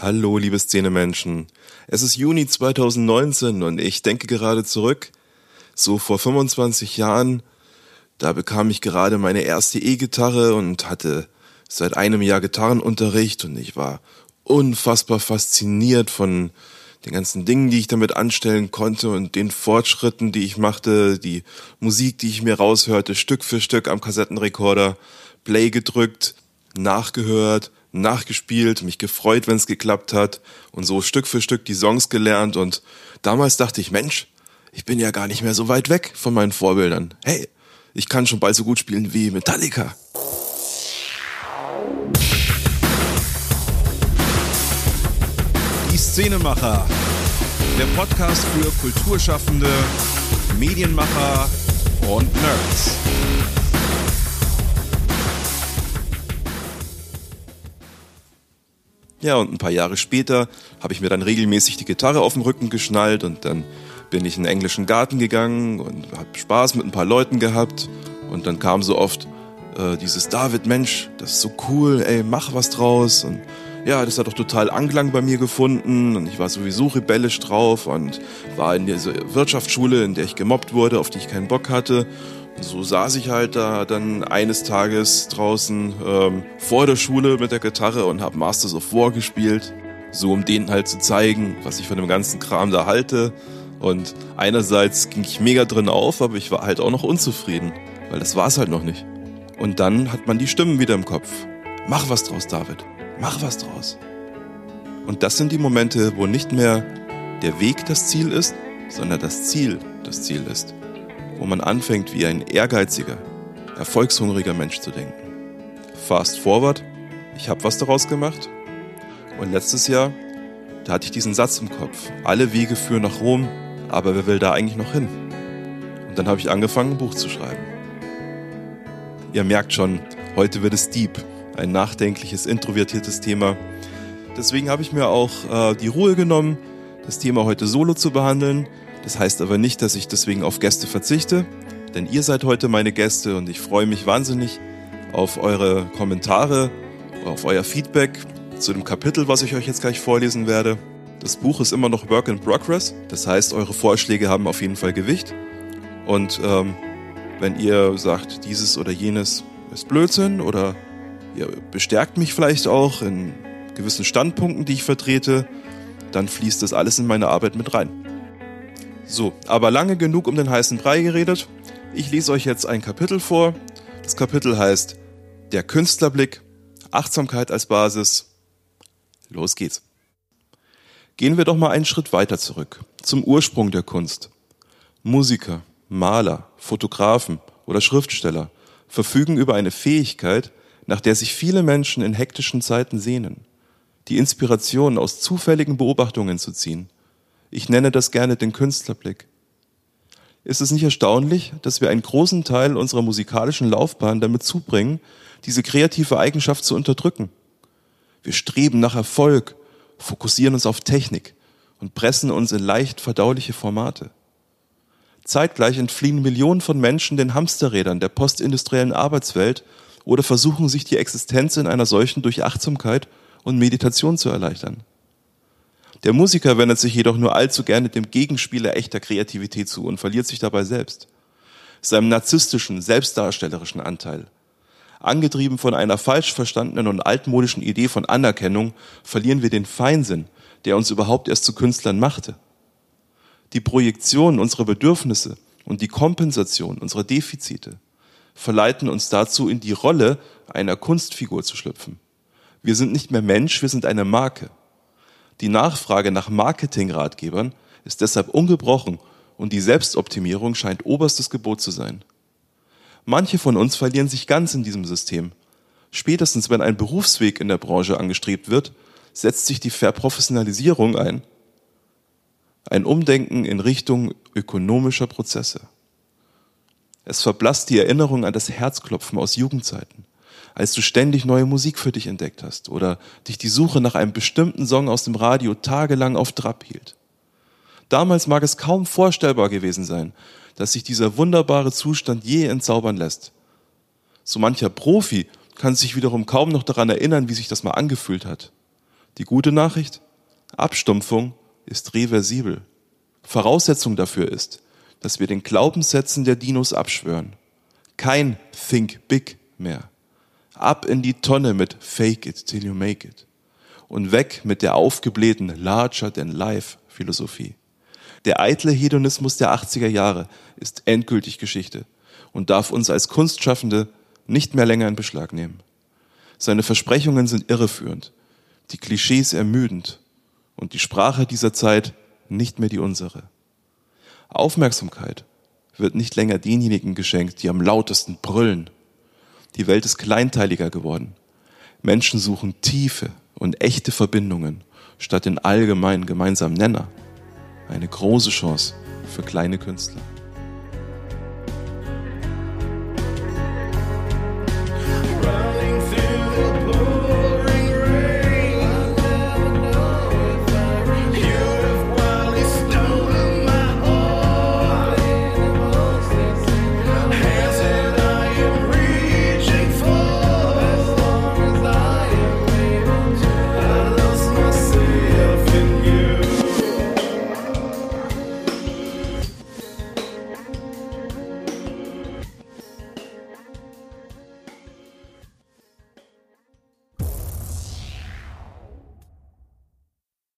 Hallo, liebe Szenemenschen. Es ist Juni 2019 und ich denke gerade zurück. So vor 25 Jahren, da bekam ich gerade meine erste E-Gitarre und hatte seit einem Jahr Gitarrenunterricht und ich war unfassbar fasziniert von den ganzen Dingen, die ich damit anstellen konnte und den Fortschritten, die ich machte, die Musik, die ich mir raushörte, Stück für Stück am Kassettenrekorder, Play gedrückt, nachgehört, nachgespielt, mich gefreut, wenn es geklappt hat und so Stück für Stück die Songs gelernt und damals dachte ich, Mensch, ich bin ja gar nicht mehr so weit weg von meinen Vorbildern. Hey, ich kann schon bald so gut spielen wie Metallica. Die Szenemacher. Der Podcast für Kulturschaffende, Medienmacher und Nerds. Ja, und ein paar Jahre später habe ich mir dann regelmäßig die Gitarre auf den Rücken geschnallt und dann bin ich in den englischen Garten gegangen und habe Spaß mit ein paar Leuten gehabt. Und dann kam so oft äh, dieses David Mensch, das ist so cool, ey, mach was draus. Und ja, das hat doch total Anklang bei mir gefunden. Und ich war sowieso rebellisch drauf und war in dieser Wirtschaftsschule, in der ich gemobbt wurde, auf die ich keinen Bock hatte so saß ich halt da dann eines Tages draußen ähm, vor der Schule mit der Gitarre und habe Masters of War gespielt, so um denen halt zu zeigen, was ich von dem ganzen Kram da halte. Und einerseits ging ich mega drin auf, aber ich war halt auch noch unzufrieden, weil das war es halt noch nicht. Und dann hat man die Stimmen wieder im Kopf. Mach was draus, David. Mach was draus. Und das sind die Momente, wo nicht mehr der Weg das Ziel ist, sondern das Ziel das Ziel ist wo man anfängt, wie ein ehrgeiziger, erfolgshungriger Mensch zu denken. Fast forward, ich habe was daraus gemacht. Und letztes Jahr, da hatte ich diesen Satz im Kopf. Alle Wege führen nach Rom, aber wer will da eigentlich noch hin? Und dann habe ich angefangen, ein Buch zu schreiben. Ihr merkt schon, heute wird es deep, ein nachdenkliches, introvertiertes Thema. Deswegen habe ich mir auch äh, die Ruhe genommen, das Thema heute solo zu behandeln das heißt aber nicht, dass ich deswegen auf Gäste verzichte, denn ihr seid heute meine Gäste und ich freue mich wahnsinnig auf eure Kommentare, auf euer Feedback zu dem Kapitel, was ich euch jetzt gleich vorlesen werde. Das Buch ist immer noch Work in Progress, das heißt, eure Vorschläge haben auf jeden Fall Gewicht. Und ähm, wenn ihr sagt, dieses oder jenes ist Blödsinn oder ihr bestärkt mich vielleicht auch in gewissen Standpunkten, die ich vertrete, dann fließt das alles in meine Arbeit mit rein. So, aber lange genug um den heißen Brei geredet. Ich lese euch jetzt ein Kapitel vor. Das Kapitel heißt Der Künstlerblick, Achtsamkeit als Basis. Los geht's. Gehen wir doch mal einen Schritt weiter zurück, zum Ursprung der Kunst. Musiker, Maler, Fotografen oder Schriftsteller verfügen über eine Fähigkeit, nach der sich viele Menschen in hektischen Zeiten sehnen, die Inspiration aus zufälligen Beobachtungen zu ziehen ich nenne das gerne den Künstlerblick. Ist es nicht erstaunlich, dass wir einen großen Teil unserer musikalischen Laufbahn damit zubringen, diese kreative Eigenschaft zu unterdrücken? Wir streben nach Erfolg, fokussieren uns auf Technik und pressen uns in leicht verdauliche Formate. Zeitgleich entfliehen Millionen von Menschen den Hamsterrädern der postindustriellen Arbeitswelt oder versuchen sich die Existenz in einer solchen durch Achtsamkeit und Meditation zu erleichtern. Der Musiker wendet sich jedoch nur allzu gerne dem Gegenspieler echter Kreativität zu und verliert sich dabei selbst. Seinem narzisstischen, selbstdarstellerischen Anteil. Angetrieben von einer falsch verstandenen und altmodischen Idee von Anerkennung verlieren wir den Feinsinn, der uns überhaupt erst zu Künstlern machte. Die Projektion unserer Bedürfnisse und die Kompensation unserer Defizite verleiten uns dazu, in die Rolle einer Kunstfigur zu schlüpfen. Wir sind nicht mehr Mensch, wir sind eine Marke. Die Nachfrage nach Marketingratgebern ist deshalb ungebrochen und die Selbstoptimierung scheint oberstes Gebot zu sein. Manche von uns verlieren sich ganz in diesem System. Spätestens wenn ein Berufsweg in der Branche angestrebt wird, setzt sich die Verprofessionalisierung ein. Ein Umdenken in Richtung ökonomischer Prozesse. Es verblasst die Erinnerung an das Herzklopfen aus Jugendzeiten als du ständig neue Musik für dich entdeckt hast oder dich die Suche nach einem bestimmten Song aus dem Radio tagelang auf Trab hielt. Damals mag es kaum vorstellbar gewesen sein, dass sich dieser wunderbare Zustand je entzaubern lässt. So mancher Profi kann sich wiederum kaum noch daran erinnern, wie sich das mal angefühlt hat. Die gute Nachricht? Abstumpfung ist reversibel. Voraussetzung dafür ist, dass wir den Glaubenssätzen der Dinos abschwören. Kein Think Big mehr. Ab in die Tonne mit Fake it till you make it. Und weg mit der aufgeblähten Larger than Life Philosophie. Der eitle Hedonismus der 80er Jahre ist endgültig Geschichte und darf uns als Kunstschaffende nicht mehr länger in Beschlag nehmen. Seine Versprechungen sind irreführend, die Klischees ermüdend und die Sprache dieser Zeit nicht mehr die unsere. Aufmerksamkeit wird nicht länger denjenigen geschenkt, die am lautesten brüllen. Die Welt ist kleinteiliger geworden. Menschen suchen tiefe und echte Verbindungen statt den allgemeinen gemeinsamen Nenner. Eine große Chance für kleine Künstler.